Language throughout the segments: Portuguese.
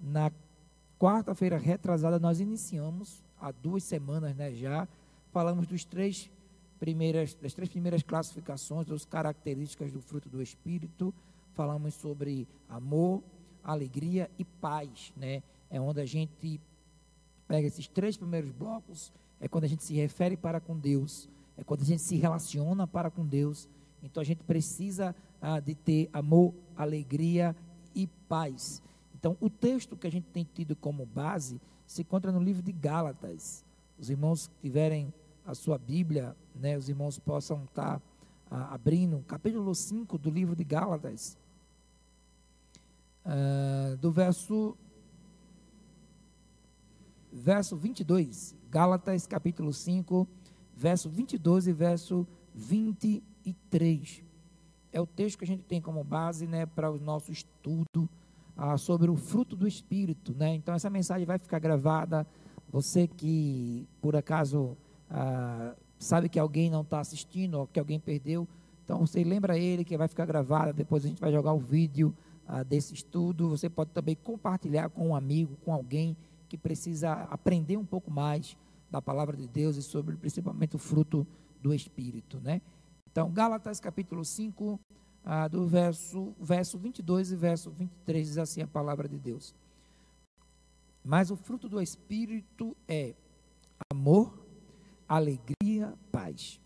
na quarta-feira retrasada, nós iniciamos, há duas semanas né, já, falamos dos três primeiras, das três primeiras classificações, das características do fruto do Espírito. Falamos sobre amor, alegria e paz, né? É onde a gente pega esses três primeiros blocos, é quando a gente se refere para com Deus, é quando a gente se relaciona para com Deus. Então a gente precisa ah, de ter amor, alegria e paz. Então o texto que a gente tem tido como base se encontra no livro de Gálatas. Os irmãos que tiverem a sua Bíblia, né, os irmãos possam estar ah, abrindo, capítulo 5 do livro de Gálatas, ah, do verso, verso 22, Gálatas capítulo 5, verso 22 e verso 23. É o texto que a gente tem como base né, para o nosso estudo ah, sobre o fruto do Espírito. Né? Então, essa mensagem vai ficar gravada. Você que, por acaso, ah, sabe que alguém não está assistindo ou que alguém perdeu, então você lembra ele que vai ficar gravada, depois a gente vai jogar o vídeo ah, desse estudo. Você pode também compartilhar com um amigo, com alguém que precisa aprender um pouco mais da palavra de Deus e sobre principalmente o fruto do Espírito, né? Então, Gálatas capítulo 5, ah, do verso, verso 22 e verso 23, diz assim a palavra de Deus. Mas o fruto do Espírito é amor, alegria, paz,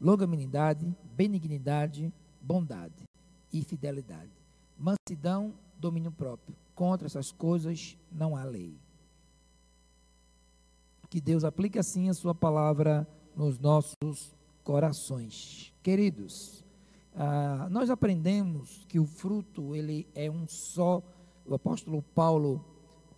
longanimidade, benignidade, bondade e fidelidade, mansidão, domínio próprio. Contra essas coisas não há lei. Que Deus aplique assim a sua palavra nos nossos corações. Queridos, ah, nós aprendemos que o fruto ele é um só. O apóstolo Paulo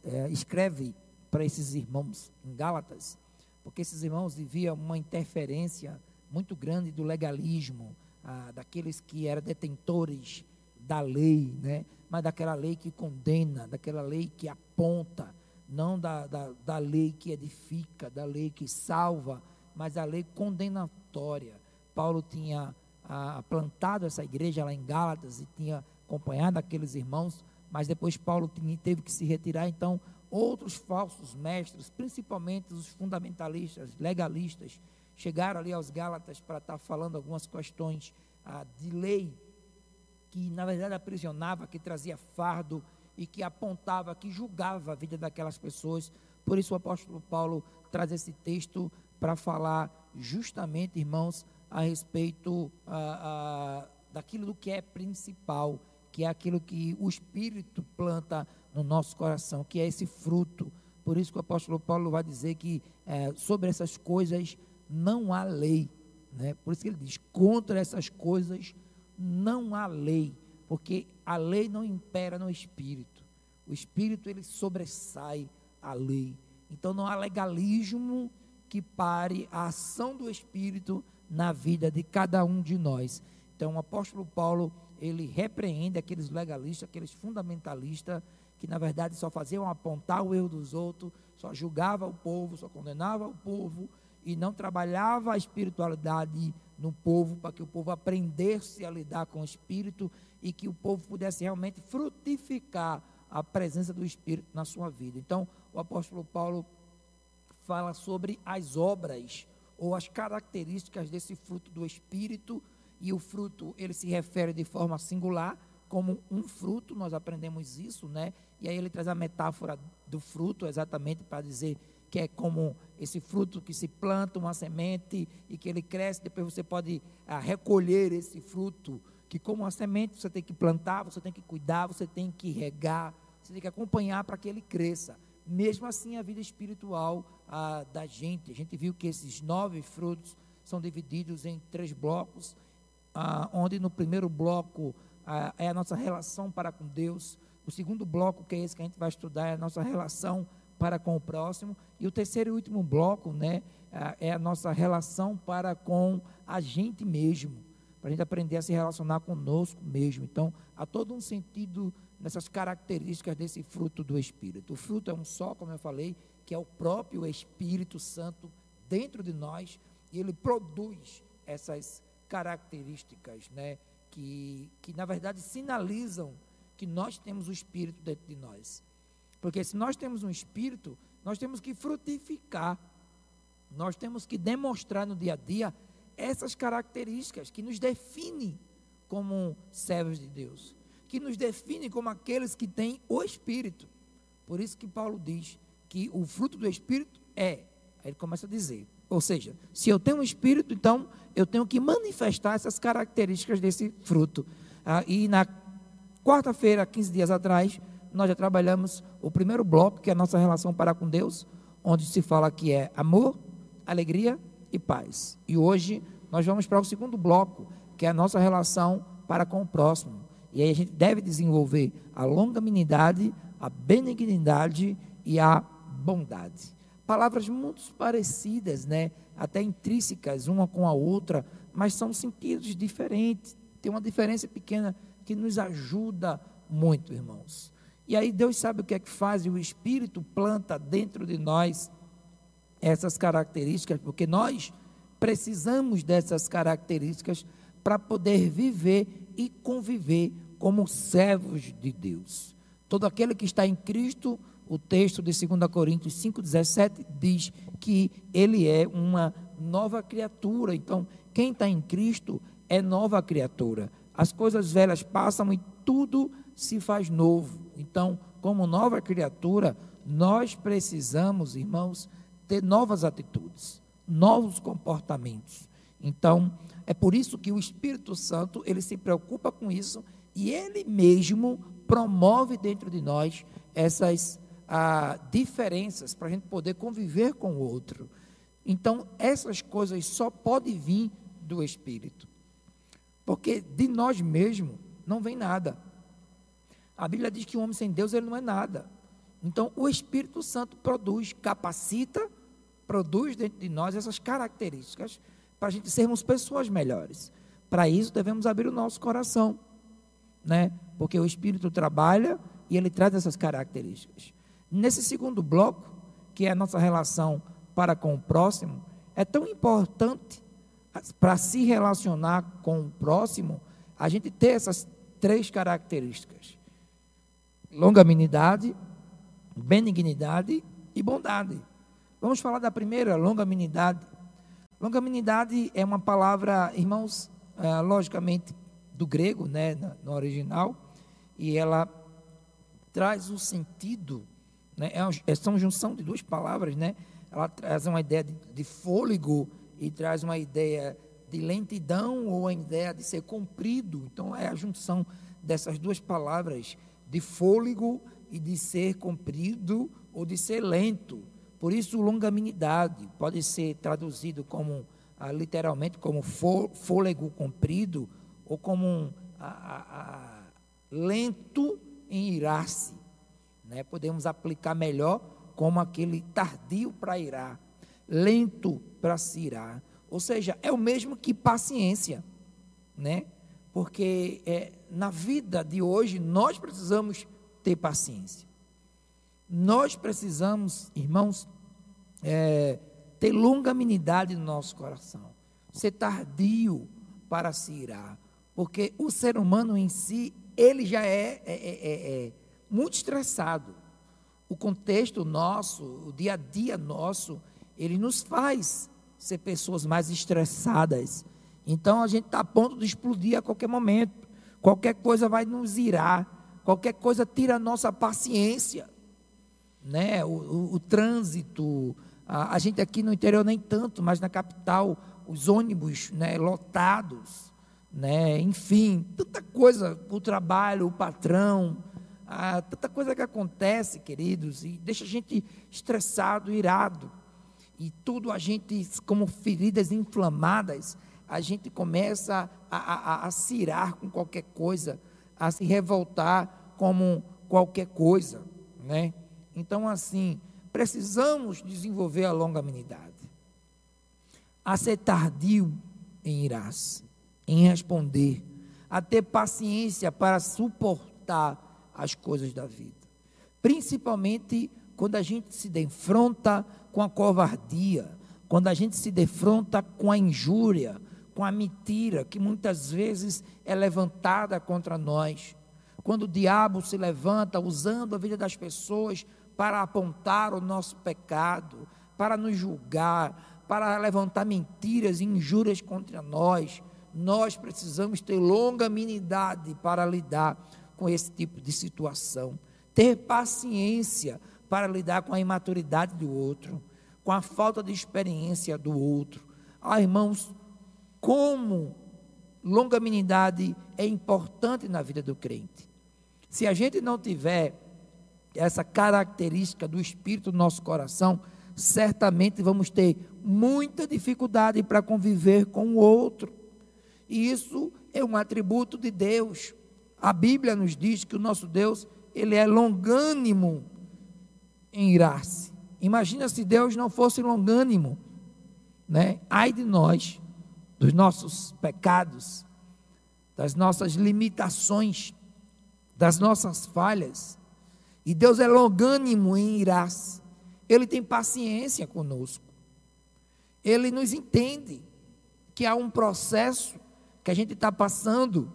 eh, escreve para esses irmãos em Gálatas porque esses irmãos viviam uma interferência muito grande do legalismo, ah, daqueles que eram detentores da lei, né? mas daquela lei que condena, daquela lei que aponta, não da, da, da lei que edifica, da lei que salva, mas da lei condenatória. Paulo tinha ah, plantado essa igreja lá em Gálatas e tinha acompanhado aqueles irmãos, mas depois Paulo teve que se retirar, então outros falsos mestres, principalmente os fundamentalistas, legalistas, chegaram ali aos Gálatas para estar falando algumas questões ah, de lei, que na verdade aprisionava, que trazia fardo e que apontava, que julgava a vida daquelas pessoas. Por isso o apóstolo Paulo traz esse texto para falar justamente, irmãos, a respeito ah, ah, daquilo que é principal, que é aquilo que o Espírito planta no nosso coração, que é esse fruto. Por isso que o apóstolo Paulo vai dizer que é, sobre essas coisas não há lei. Né? Por isso que ele diz: contra essas coisas não há lei, porque a lei não impera no espírito. O espírito ele sobressai a lei. Então não há legalismo que pare a ação do espírito na vida de cada um de nós. Então o apóstolo Paulo ele repreende aqueles legalistas, aqueles fundamentalistas que na verdade só faziam apontar o erro dos outros, só julgava o povo, só condenava o povo e não trabalhava a espiritualidade no povo para que o povo aprendesse a lidar com o espírito e que o povo pudesse realmente frutificar a presença do espírito na sua vida. Então, o apóstolo Paulo fala sobre as obras ou as características desse fruto do espírito e o fruto ele se refere de forma singular como um fruto, nós aprendemos isso, né? E aí ele traz a metáfora do fruto, exatamente para dizer que é como esse fruto que se planta uma semente e que ele cresce, depois você pode ah, recolher esse fruto, que como uma semente você tem que plantar, você tem que cuidar, você tem que regar, você tem que acompanhar para que ele cresça. Mesmo assim, a vida espiritual ah, da gente, a gente viu que esses nove frutos são divididos em três blocos, ah, onde no primeiro bloco ah, é a nossa relação para com Deus, o segundo bloco, que é esse que a gente vai estudar, é a nossa relação para com o próximo. E o terceiro e último bloco, né, é a nossa relação para com a gente mesmo, para a gente aprender a se relacionar conosco mesmo. Então, há todo um sentido nessas características desse fruto do Espírito. O fruto é um só, como eu falei, que é o próprio Espírito Santo dentro de nós, e ele produz essas características, né, que, que na verdade sinalizam que nós temos o Espírito dentro de nós. Porque se nós temos um Espírito, nós temos que frutificar, nós temos que demonstrar no dia a dia essas características que nos definem como servos de Deus, que nos definem como aqueles que têm o Espírito. Por isso que Paulo diz que o fruto do Espírito é, aí ele começa a dizer, ou seja, se eu tenho um Espírito, então eu tenho que manifestar essas características desse fruto. Ah, e na quarta-feira, 15 dias atrás, nós já trabalhamos o primeiro bloco, que é a nossa relação para com Deus, onde se fala que é amor, alegria e paz. E hoje nós vamos para o segundo bloco, que é a nossa relação para com o próximo. E aí a gente deve desenvolver a longanimidade, a benignidade e a bondade. Palavras muito parecidas, né? até intrínsecas uma com a outra, mas são sentidos diferentes. Tem uma diferença pequena que nos ajuda muito, irmãos. E aí Deus sabe o que é que faz, e o Espírito planta dentro de nós essas características, porque nós precisamos dessas características para poder viver e conviver como servos de Deus. Todo aquele que está em Cristo, o texto de 2 Coríntios 5,17 diz que ele é uma nova criatura. Então, quem está em Cristo é nova criatura. As coisas velhas passam e tudo se faz novo. Então, como nova criatura, nós precisamos, irmãos, ter novas atitudes, novos comportamentos. Então, é por isso que o Espírito Santo, ele se preocupa com isso e ele mesmo promove dentro de nós essas ah, diferenças para a gente poder conviver com o outro. Então, essas coisas só podem vir do Espírito. Porque de nós mesmos não vem nada. A Bíblia diz que o homem sem Deus ele não é nada. Então, o Espírito Santo produz, capacita, produz dentro de nós essas características para a gente sermos pessoas melhores. Para isso, devemos abrir o nosso coração, né? Porque o Espírito trabalha e ele traz essas características. Nesse segundo bloco, que é a nossa relação para com o próximo, é tão importante para se relacionar com o próximo, a gente ter essas três características: longanimidade, benignidade e bondade. Vamos falar da primeira, longanimidade. Longanimidade é uma palavra, irmãos, é, logicamente do grego, né, no original, e ela traz o sentido né? É, é uma junção de duas palavras, né? Ela traz uma ideia de, de fôlego e traz uma ideia de lentidão ou a ideia de ser comprido. Então é a junção dessas duas palavras, de fôlego e de ser comprido ou de ser lento. Por isso, longanimidade pode ser traduzido como ah, literalmente como fôlego comprido ou como um, lento em irar-se né? Podemos aplicar melhor como aquele tardio para irar, lento para se irar. Ou seja, é o mesmo que paciência, né? Porque é, na vida de hoje nós precisamos ter paciência. Nós precisamos, irmãos, é, ter longanimidade no nosso coração, ser tardio para se irar, porque o ser humano em si, ele já é, é, é, é muito estressado. O contexto nosso, o dia a dia nosso, ele nos faz ser pessoas mais estressadas. Então a gente está a ponto de explodir a qualquer momento. Qualquer coisa vai nos irar. Qualquer coisa tira a nossa paciência. Né? O, o, o trânsito. A, a, gente aqui no interior nem tanto, mas na capital, os ônibus né, lotados. Né? Enfim, tanta coisa. O trabalho, o patrão tanta coisa que acontece, queridos, e deixa a gente estressado, irado. E tudo a gente, como feridas inflamadas, a gente começa a, a, a cirar com qualquer coisa, a se revoltar como qualquer coisa, né? Então, assim, precisamos desenvolver a longanimidade, a ser tardio em irar-se, em responder, a ter paciência para suportar as coisas da vida. Principalmente quando a gente se defronta com a covardia, quando a gente se defronta com a injúria, com a mentira que muitas vezes é levantada contra nós, quando o diabo se levanta usando a vida das pessoas para apontar o nosso pecado, para nos julgar, para levantar mentiras e injúrias contra nós, nós precisamos ter longanimidade para lidar com esse tipo de situação, ter paciência para lidar com a imaturidade do outro, com a falta de experiência do outro. Ah, irmãos, como longanimidade é importante na vida do crente. Se a gente não tiver essa característica do espírito no nosso coração, certamente vamos ter muita dificuldade para conviver com o outro. E isso é um atributo de Deus. A Bíblia nos diz que o nosso Deus, ele é longânimo em irar-se. Imagina se Deus não fosse longânimo, né? Ai de nós, dos nossos pecados, das nossas limitações, das nossas falhas. E Deus é longânimo em irar-se. Ele tem paciência conosco. Ele nos entende que há um processo que a gente está passando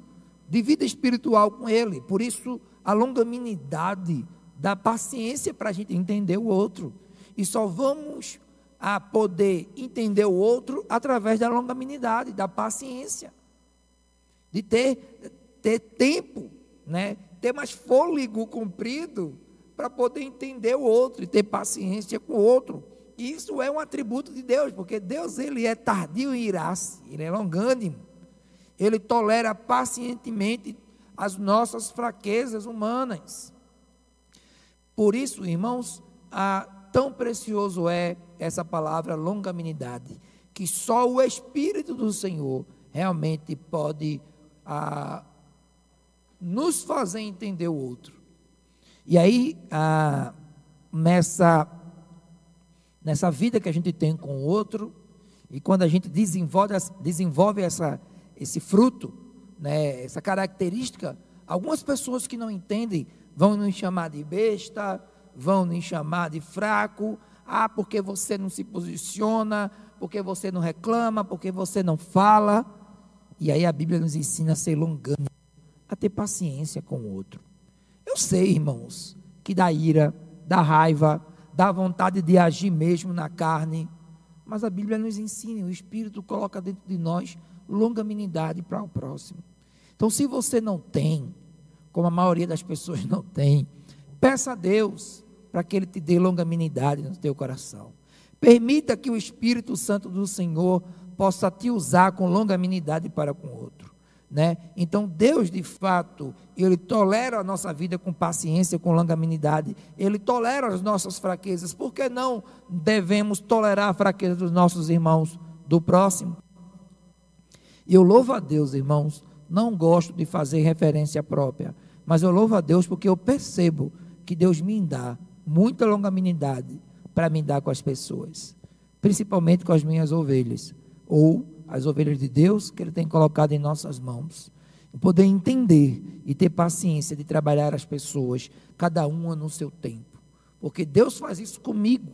de vida espiritual com Ele. Por isso, a longanimidade dá paciência para a gente entender o outro. E só vamos a poder entender o outro através da longanimidade, da paciência. De ter, ter tempo, né? ter mais fôlego comprido para poder entender o outro e ter paciência com o outro. Isso é um atributo de Deus, porque Deus ele é tardio em irar-se, ele é longânimo. Ele tolera pacientemente as nossas fraquezas humanas. Por isso, irmãos, a, tão precioso é essa palavra longanimidade, que só o Espírito do Senhor realmente pode a, nos fazer entender o outro. E aí, ah, nessa, nessa vida que a gente tem com o outro, e quando a gente desenvolve, desenvolve essa, esse fruto, né, essa característica, algumas pessoas que não entendem vão nos chamar de besta, vão nos chamar de fraco, ah, porque você não se posiciona, porque você não reclama, porque você não fala. E aí a Bíblia nos ensina a ser longânimo, a ter paciência com o outro. Eu sei, irmãos, que dá ira, dá raiva, dá vontade de agir mesmo na carne, mas a Bíblia nos ensina, o Espírito coloca dentro de nós longanimidade para o próximo. Então, se você não tem, como a maioria das pessoas não tem, peça a Deus para que Ele te dê longanimidade no teu coração. Permita que o Espírito Santo do Senhor possa te usar com longanimidade para com o outro. Né? Então, Deus, de fato, Ele tolera a nossa vida com paciência, com longanimidade. Ele tolera as nossas fraquezas. Por que não devemos tolerar a fraqueza dos nossos irmãos do próximo? E eu louvo a Deus, irmãos. Não gosto de fazer referência própria, mas eu louvo a Deus porque eu percebo que Deus me dá muita longanimidade para me dar com as pessoas, principalmente com as minhas ovelhas, ou as ovelhas de Deus que Ele tem colocado em nossas mãos. Poder entender e ter paciência de trabalhar as pessoas, cada uma no seu tempo. Porque Deus faz isso comigo.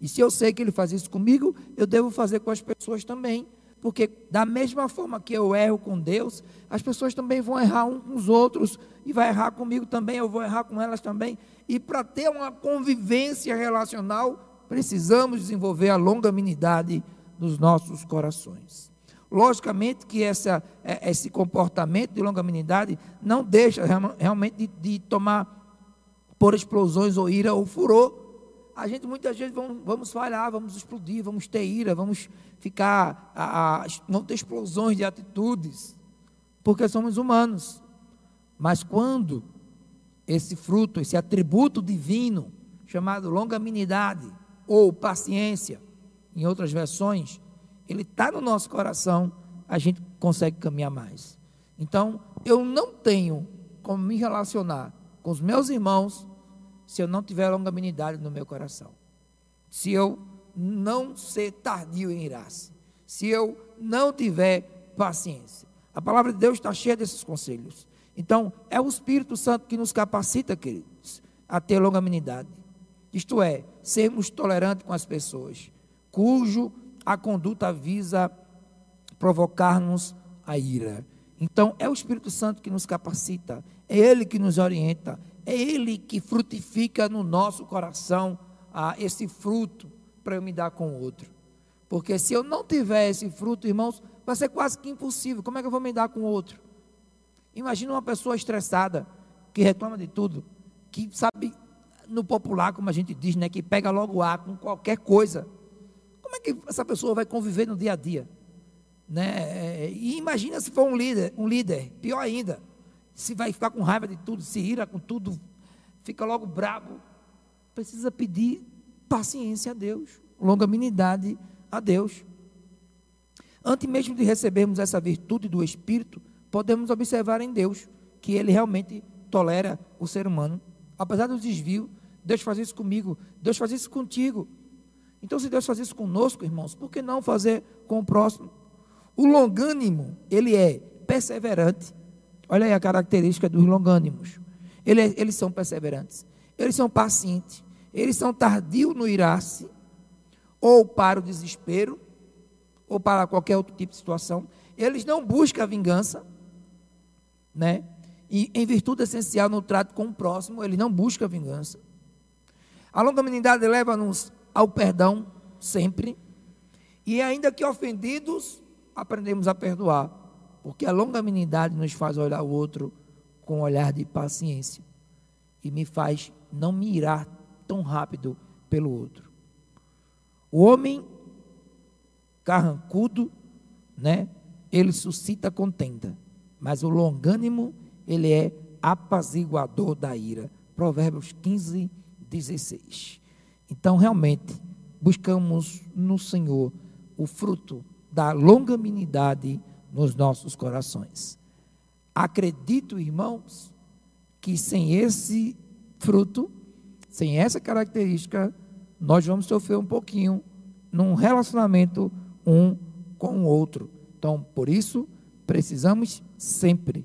E se eu sei que Ele faz isso comigo, eu devo fazer com as pessoas também. Porque da mesma forma que eu erro com Deus, as pessoas também vão errar uns com os outros. E vai errar comigo também, eu vou errar com elas também. E para ter uma convivência relacional, precisamos desenvolver a longanimidade nos nossos corações. Logicamente que essa, é, esse comportamento de longanimidade não deixa realmente de, de, tomar por explosões ou ira ou furor. A gente muitas vezes vamos, vamos falhar, vamos explodir, vamos ter ira, vamos ficar, a, a, vamos ter explosões de atitudes, porque somos humanos. Mas quando esse fruto, esse atributo divino, chamado longanimidade ou paciência, em outras versões, ele está no nosso coração, a gente consegue caminhar mais. Então, eu não tenho como me relacionar com os meus irmãos se eu não tiver longanimidade no meu coração. Se eu não ser tardio em irar-se. Se eu não tiver paciência. A palavra de Deus está cheia desses conselhos. Então, é o Espírito Santo que nos capacita, queridos, a ter longanimidade. Isto é, sermos tolerantes com as pessoas, cujo a conduta visa provocar-nos a ira. Então, é o Espírito Santo que nos capacita, é Ele que nos orienta, é Ele que frutifica no nosso coração ah, esse fruto para eu me dar com o outro. Porque se eu não tiver esse fruto, irmãos, vai ser quase que impossível. Como é que eu vou me dar com o outro? Imagina uma pessoa estressada, que reclama de tudo, que sabe, no popular, como a gente diz, né, que pega logo ar com qualquer coisa. Como é que essa pessoa vai conviver no dia a dia? Né? E imagina se for um líder, um líder, pior ainda, se vai ficar com raiva de tudo, se ira com tudo, fica logo bravo. Precisa pedir paciência a Deus, longanimidade a Deus. Antes mesmo de recebermos essa virtude do Espírito, podemos observar em Deus que Ele realmente tolera o ser humano. Apesar do desvio, Deus faz isso comigo, Deus faz isso contigo. Então, se Deus faz isso conosco, irmãos, por que não fazer com o próximo? O longânimo, ele é perseverante. Olha aí a característica dos longânimos. Ele é, eles são perseverantes, eles são pacientes, eles são tardios no irar-se, ou para o desespero, ou para qualquer outro tipo de situação. Eles não buscam a vingança, né? E em virtude essencial no trato com o próximo, ele não busca a vingança. A longanimidade leva-nos ao perdão sempre. E ainda que ofendidos, aprendemos a perdoar. Porque a longanimidade nos faz olhar o outro com um olhar de paciência. E me faz não mirar tão rápido pelo outro. O homem carrancudo, né? Ele suscita contenda, mas o longânimo, ele é apaziguador da ira. Provérbios 15, 16. Então, realmente, buscamos no Senhor o fruto da longanimidade nos nossos corações. Acredito, irmãos, que sem esse fruto, sem essa característica, nós vamos sofrer um pouquinho num relacionamento um com o outro. Então, por isso, precisamos sempre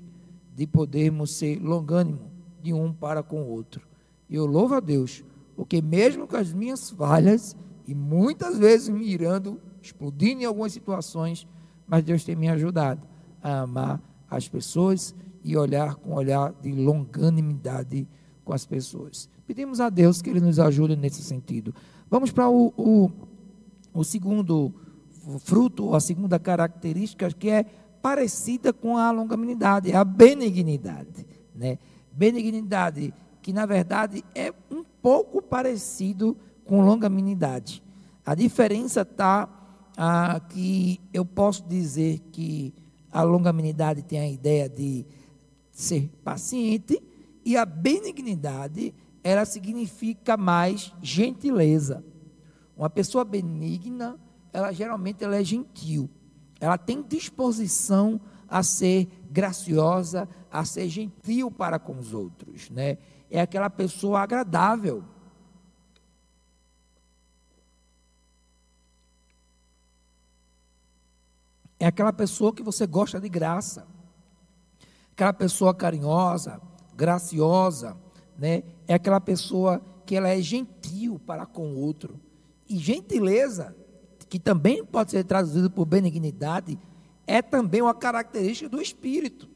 de podermos ser longânimo de um para com o outro. E eu louvo a Deus, porque mesmo com as minhas falhas, e muitas vezes me irando, explodindo em algumas situações, mas Deus tem me ajudado a amar as pessoas e olhar com olhar de longanimidade com as pessoas. Pedimos a Deus que Ele nos ajude nesse sentido. Vamos para o, o, o segundo fruto, a segunda característica, que é parecida com a longanimidade, é a benignidade. Né? Benignidade, que na verdade é um pouco parecido com longanimidade. A diferença está ah, que eu posso dizer que a longanimidade tem a ideia de ser paciente e a benignidade ela significa mais gentileza. Uma pessoa benigna, ela geralmente ela é gentil. Ela tem disposição a ser graciosa, a ser gentil para com os outros, né? É aquela pessoa agradável. É aquela pessoa que você gosta de graça. Aquela pessoa carinhosa, graciosa, né? É aquela pessoa que ela é gentil para com o outro. E gentileza, que também pode ser traduzido por benignidade, é também uma característica do espírito.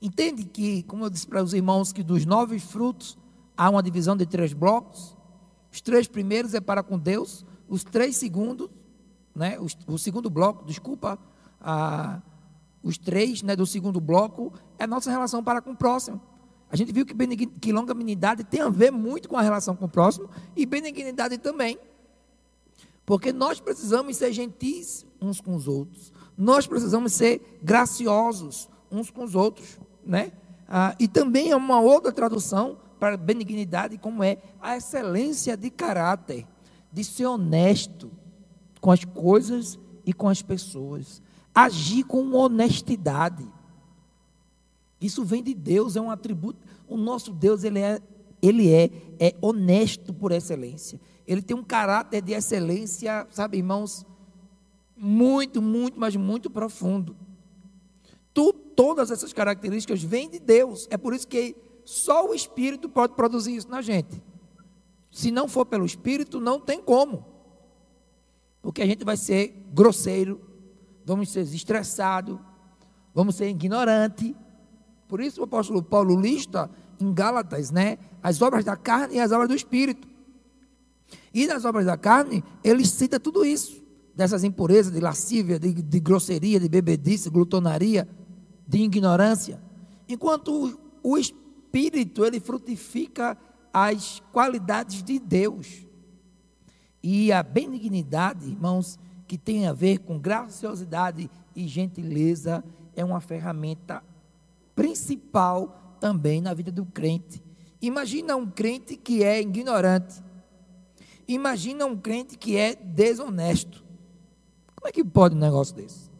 Entende que, como eu disse para os irmãos, que dos nove frutos há uma divisão de três blocos? Os três primeiros é para com Deus, os três segundos, né, o, o segundo bloco, desculpa, a, os três né, do segundo bloco é a nossa relação para com o próximo. A gente viu que, que longanimidade tem a ver muito com a relação com o próximo e benignidade também. Porque nós precisamos ser gentis uns com os outros. Nós precisamos ser graciosos uns com os outros. Né? Ah, e também é uma outra tradução para benignidade, como é a excelência de caráter, de ser honesto com as coisas e com as pessoas. Agir com honestidade. Isso vem de Deus, é um atributo. O nosso Deus, ele é, ele é, é honesto por excelência. Ele tem um caráter de excelência, sabe, irmãos, muito, muito, mas muito profundo. Tu, todas essas características vêm de Deus. É por isso que só o Espírito pode produzir isso na gente. Se não for pelo Espírito, não tem como. Porque a gente vai ser grosseiro, vamos ser estressado, vamos ser ignorante, Por isso o apóstolo Paulo lista em Gálatas, né, as obras da carne e as obras do espírito. E nas obras da carne, ele cita tudo isso, dessas impurezas, de lascívia, de, de grosseria, de bebedice, glutonaria, de ignorância. Enquanto o, o espírito, ele frutifica as qualidades de Deus. E a benignidade, irmãos, que tem a ver com graciosidade e gentileza, é uma ferramenta principal também na vida do crente. Imagina um crente que é ignorante. Imagina um crente que é desonesto. Como é que pode um negócio desse?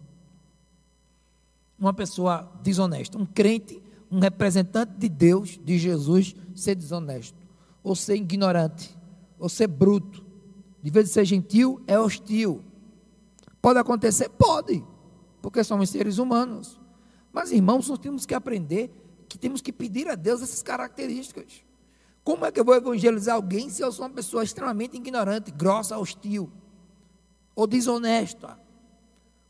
Uma pessoa desonesta, um crente, um representante de Deus, de Jesus, ser desonesto, ou ser ignorante, ou ser bruto. De vez de ser gentil, é hostil. Pode acontecer? Pode, porque somos seres humanos. Mas, irmãos, nós temos que aprender que temos que pedir a Deus essas características. Como é que eu vou evangelizar alguém se eu sou uma pessoa extremamente ignorante, grossa, hostil ou desonesta?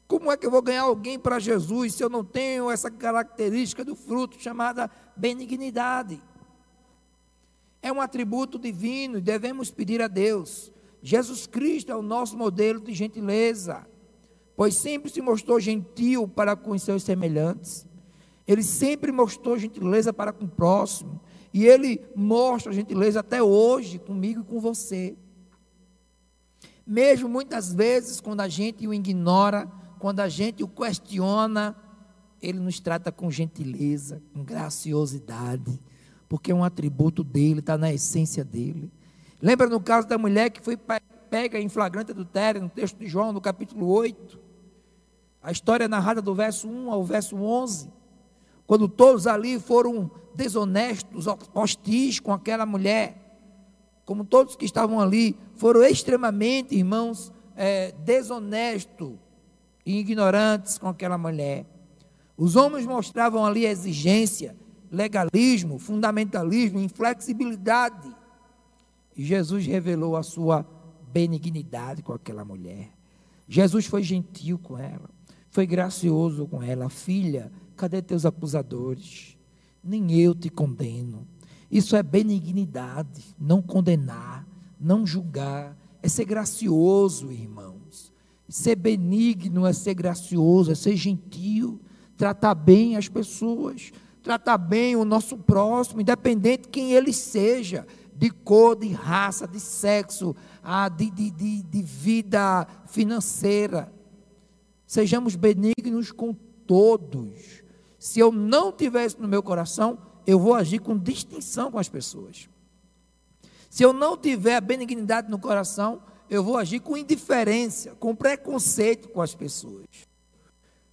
Como é que eu vou ganhar alguém para Jesus se eu não tenho essa característica do fruto chamada benignidade? É um atributo divino e devemos pedir a Deus. Jesus Cristo é o nosso modelo de gentileza pois sempre se mostrou gentil para com os seus semelhantes. Ele sempre mostrou gentileza para com o próximo. E ele mostra gentileza até hoje comigo e com você. Mesmo muitas vezes, quando a gente o ignora, quando a gente o questiona, ele nos trata com gentileza, com graciosidade, porque é um atributo dele, está na essência dele. Lembra no caso da mulher que foi pega em flagrante adultério, no texto de João, no capítulo 8? A história é narrada do verso 1 ao verso 11, quando todos ali foram desonestos, hostis com aquela mulher, como todos que estavam ali foram extremamente, irmãos, é, desonestos e ignorantes com aquela mulher. Os homens mostravam ali exigência, legalismo, fundamentalismo, inflexibilidade. Jesus revelou a sua benignidade com aquela mulher. Jesus foi gentil com ela foi gracioso com ela, filha, cadê teus acusadores? Nem eu te condeno. Isso é benignidade, não condenar, não julgar, é ser gracioso, irmãos. Ser benigno é ser gracioso, é ser gentil, tratar bem as pessoas, tratar bem o nosso próximo, independente de quem ele seja, de cor, de raça, de sexo, ah, de, de, de, de vida financeira. Sejamos benignos com todos. Se eu não tiver isso no meu coração, eu vou agir com distinção com as pessoas. Se eu não tiver a benignidade no coração, eu vou agir com indiferença, com preconceito com as pessoas.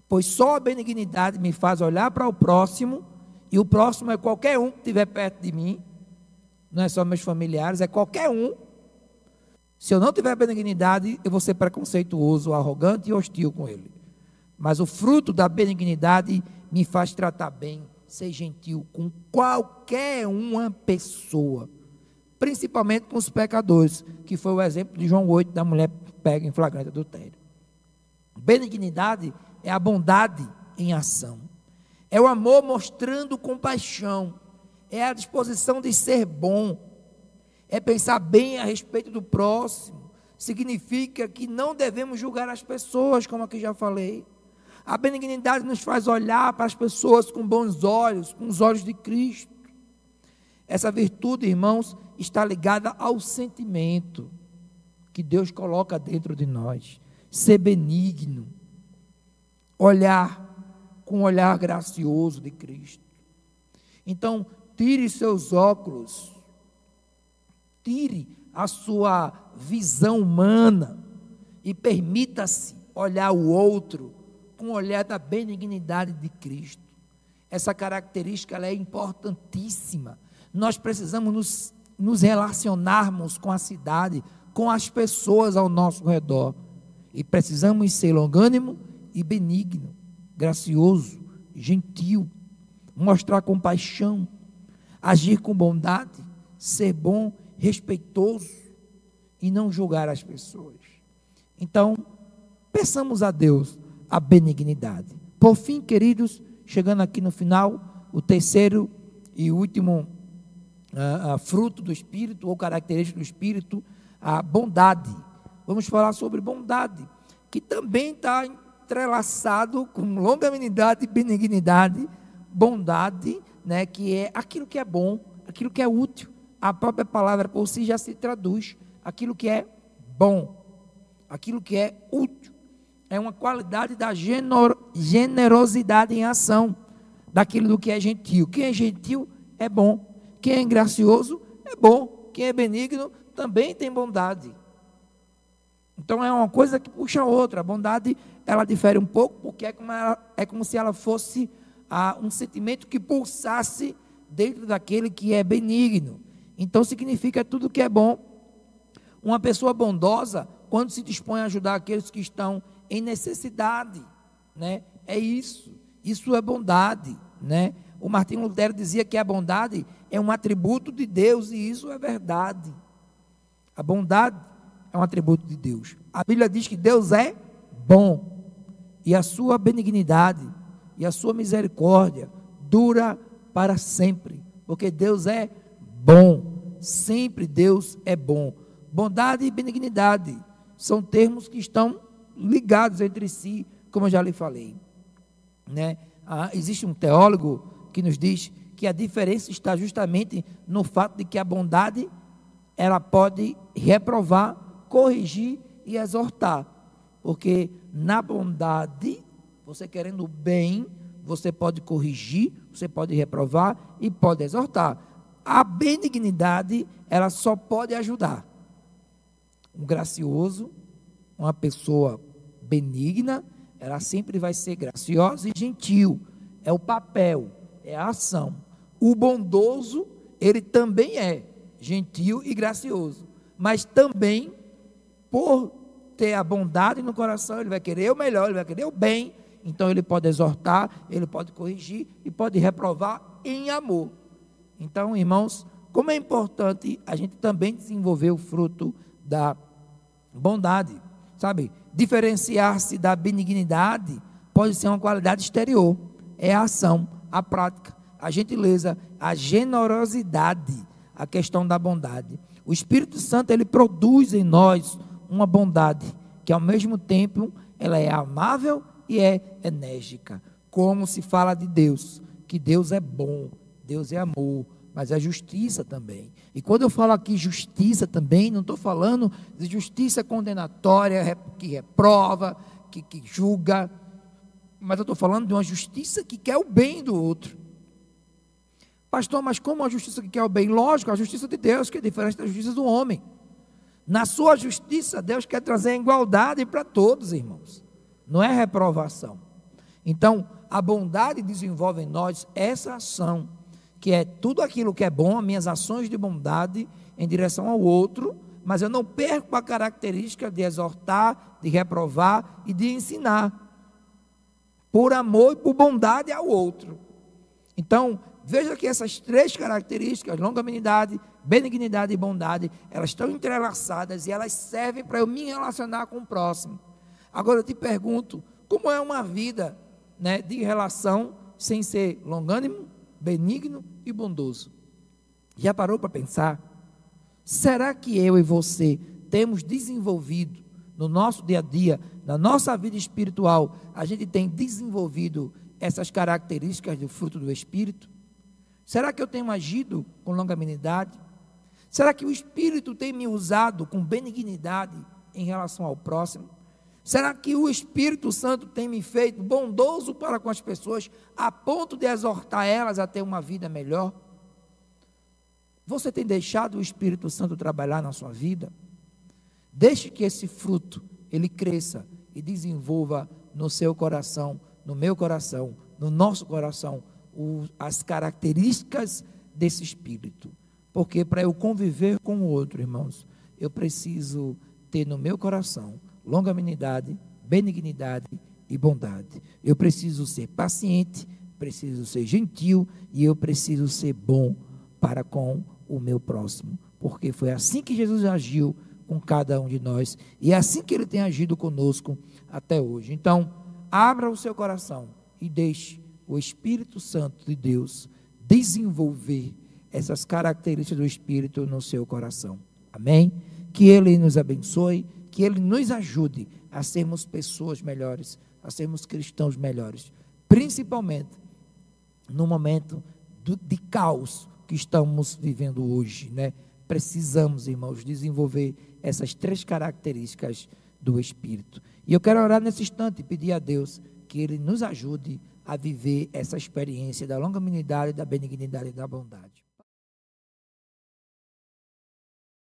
Pois só a benignidade me faz olhar para o próximo, e o próximo é qualquer um que estiver perto de mim, não é só meus familiares, é qualquer um se eu não tiver benignidade, eu vou ser preconceituoso, arrogante e hostil com ele. Mas o fruto da benignidade me faz tratar bem, ser gentil com qualquer uma pessoa, principalmente com os pecadores, que foi o exemplo de João 8 da mulher pega em flagrante adultério. Benignidade é a bondade em ação. É o amor mostrando compaixão. É a disposição de ser bom, é pensar bem a respeito do próximo. Significa que não devemos julgar as pessoas, como aqui já falei. A benignidade nos faz olhar para as pessoas com bons olhos, com os olhos de Cristo. Essa virtude, irmãos, está ligada ao sentimento que Deus coloca dentro de nós. Ser benigno, olhar com o olhar gracioso de Cristo. Então, tire seus óculos Tire a sua visão humana e permita-se olhar o outro com o olhar da benignidade de Cristo. Essa característica é importantíssima. Nós precisamos nos, nos relacionarmos com a cidade, com as pessoas ao nosso redor. E precisamos ser longânimo e benigno, gracioso, gentil, mostrar compaixão, agir com bondade, ser bom respeitoso e não julgar as pessoas. Então, peçamos a Deus a benignidade. Por fim, queridos, chegando aqui no final, o terceiro e último uh, uh, fruto do Espírito, ou característica do Espírito, a bondade. Vamos falar sobre bondade, que também está entrelaçado com longanimidade, benignidade, bondade, né, que é aquilo que é bom, aquilo que é útil. A própria palavra por si já se traduz aquilo que é bom, aquilo que é útil. É uma qualidade da generosidade em ação, daquilo do que é gentil. Quem é gentil é bom. Quem é gracioso é bom. Quem é benigno também tem bondade. Então é uma coisa que puxa a outra. A bondade ela difere um pouco porque é como, ela, é como se ela fosse ah, um sentimento que pulsasse dentro daquele que é benigno. Então significa tudo que é bom. Uma pessoa bondosa, quando se dispõe a ajudar aqueles que estão em necessidade, né? É isso. Isso é bondade, né? O Martinho Lutero dizia que a bondade é um atributo de Deus e isso é verdade. A bondade é um atributo de Deus. A Bíblia diz que Deus é bom e a sua benignidade e a sua misericórdia dura para sempre, porque Deus é bom. Sempre Deus é bom. Bondade e benignidade são termos que estão ligados entre si, como eu já lhe falei. Né? Ah, existe um teólogo que nos diz que a diferença está justamente no fato de que a bondade ela pode reprovar, corrigir e exortar. Porque na bondade, você querendo o bem, você pode corrigir, você pode reprovar e pode exortar. A benignidade, ela só pode ajudar. Um gracioso, uma pessoa benigna, ela sempre vai ser graciosa e gentil. É o papel, é a ação. O bondoso, ele também é gentil e gracioso, mas também por ter a bondade no coração, ele vai querer o melhor, ele vai querer o bem, então ele pode exortar, ele pode corrigir e pode reprovar em amor. Então, irmãos, como é importante a gente também desenvolver o fruto da bondade, sabe? Diferenciar-se da benignidade pode ser uma qualidade exterior, é a ação, a prática, a gentileza, a generosidade, a questão da bondade. O Espírito Santo ele produz em nós uma bondade que ao mesmo tempo ela é amável e é enérgica. Como se fala de Deus, que Deus é bom, Deus é amor, mas é justiça também. E quando eu falo aqui justiça também, não estou falando de justiça condenatória, que reprova, que, que julga, mas eu estou falando de uma justiça que quer o bem do outro. Pastor, mas como a justiça que quer o bem? Lógico, a justiça de Deus, que é diferente da justiça do homem. Na sua justiça, Deus quer trazer igualdade para todos, irmãos. Não é reprovação. Então, a bondade desenvolve em nós essa ação que é tudo aquilo que é bom, minhas ações de bondade em direção ao outro, mas eu não perco a característica de exortar, de reprovar e de ensinar, por amor e por bondade ao outro. Então, veja que essas três características, longanimidade, benignidade e bondade, elas estão entrelaçadas e elas servem para eu me relacionar com o próximo. Agora eu te pergunto, como é uma vida né, de relação sem ser longânimo, benigno e bondoso. Já parou para pensar? Será que eu e você temos desenvolvido no nosso dia a dia, na nossa vida espiritual, a gente tem desenvolvido essas características do fruto do Espírito? Será que eu tenho agido com longanimidade? Será que o Espírito tem me usado com benignidade em relação ao próximo? Será que o Espírito Santo tem me feito bondoso para com as pessoas, a ponto de exortar elas a ter uma vida melhor? Você tem deixado o Espírito Santo trabalhar na sua vida? Deixe que esse fruto ele cresça e desenvolva no seu coração, no meu coração, no nosso coração, o, as características desse Espírito. Porque para eu conviver com o outro, irmãos, eu preciso ter no meu coração longanimidade, benignidade e bondade. Eu preciso ser paciente, preciso ser gentil e eu preciso ser bom para com o meu próximo. Porque foi assim que Jesus agiu com cada um de nós e é assim que ele tem agido conosco até hoje. Então, abra o seu coração e deixe o Espírito Santo de Deus desenvolver essas características do Espírito no seu coração. Amém? Que Ele nos abençoe, que Ele nos ajude a sermos pessoas melhores, a sermos cristãos melhores, principalmente no momento do, de caos que estamos vivendo hoje, né? Precisamos, irmãos, desenvolver essas três características do Espírito. E eu quero orar nesse instante e pedir a Deus que Ele nos ajude a viver essa experiência da longanimidade, da benignidade e da bondade.